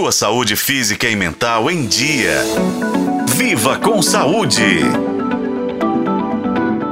sua saúde física e mental em dia. Viva com saúde!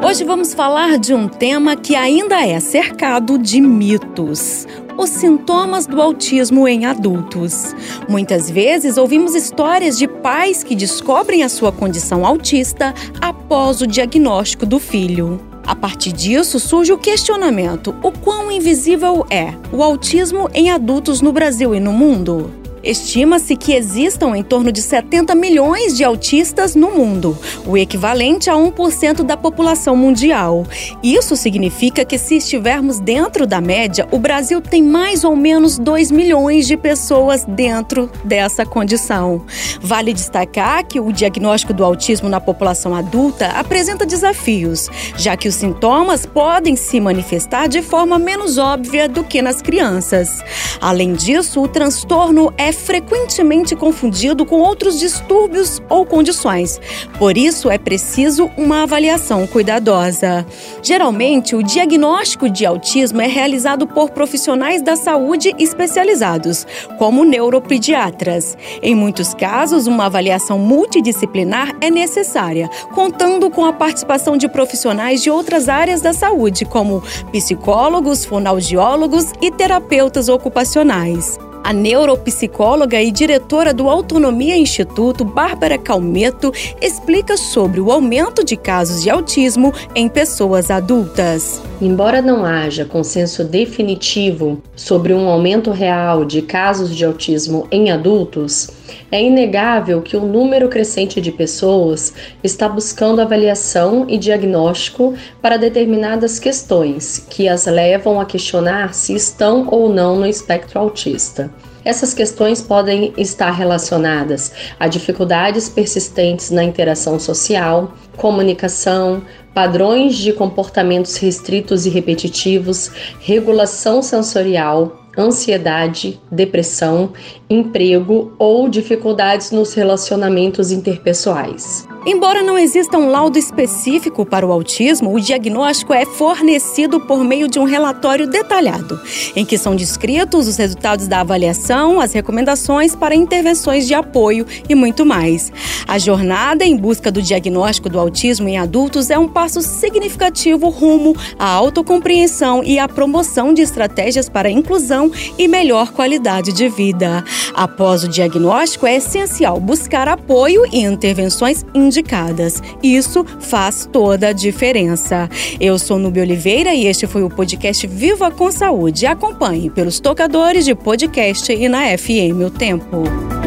Hoje vamos falar de um tema que ainda é cercado de mitos os sintomas do autismo em adultos. Muitas vezes ouvimos histórias de pais que descobrem a sua condição autista após o diagnóstico do filho. A partir disso, surge o questionamento: o quão invisível é o autismo em adultos no Brasil e no mundo? Estima-se que existam em torno de 70 milhões de autistas no mundo, o equivalente a 1% da população mundial. Isso significa que, se estivermos dentro da média, o Brasil tem mais ou menos 2 milhões de pessoas dentro dessa condição. Vale destacar que o diagnóstico do autismo na população adulta apresenta desafios, já que os sintomas podem se manifestar de forma menos óbvia do que nas crianças. Além disso, o transtorno é frequentemente confundido com outros distúrbios ou condições. Por isso, é preciso uma avaliação cuidadosa. Geralmente, o diagnóstico de autismo é realizado por profissionais da saúde especializados, como neuropediatras. Em muitos casos, uma avaliação multidisciplinar é necessária, contando com a participação de profissionais de outras áreas da saúde, como psicólogos, fonoaudiólogos e terapeutas ocupacionais. A neuropsicóloga e diretora do Autonomia Instituto, Bárbara Calmeto, explica sobre o aumento de casos de autismo em pessoas adultas. Embora não haja consenso definitivo sobre um aumento real de casos de autismo em adultos, é inegável que o número crescente de pessoas está buscando avaliação e diagnóstico para determinadas questões que as levam a questionar se estão ou não no espectro autista. Essas questões podem estar relacionadas a dificuldades persistentes na interação social, comunicação, padrões de comportamentos restritos e repetitivos, regulação sensorial, ansiedade, depressão, emprego ou dificuldades nos relacionamentos interpessoais. Embora não exista um laudo específico para o autismo, o diagnóstico é fornecido por meio de um relatório detalhado, em que são descritos os resultados da avaliação, as recomendações para intervenções de apoio e muito mais. A jornada em busca do diagnóstico do autismo em adultos é um passo significativo rumo à autocompreensão e à promoção de estratégias para inclusão e melhor qualidade de vida. Após o diagnóstico, é essencial buscar apoio e intervenções indicadas. Isso faz toda a diferença. Eu sou Nubia Oliveira e este foi o podcast Viva com Saúde. Acompanhe pelos tocadores de podcast e na FM O Tempo.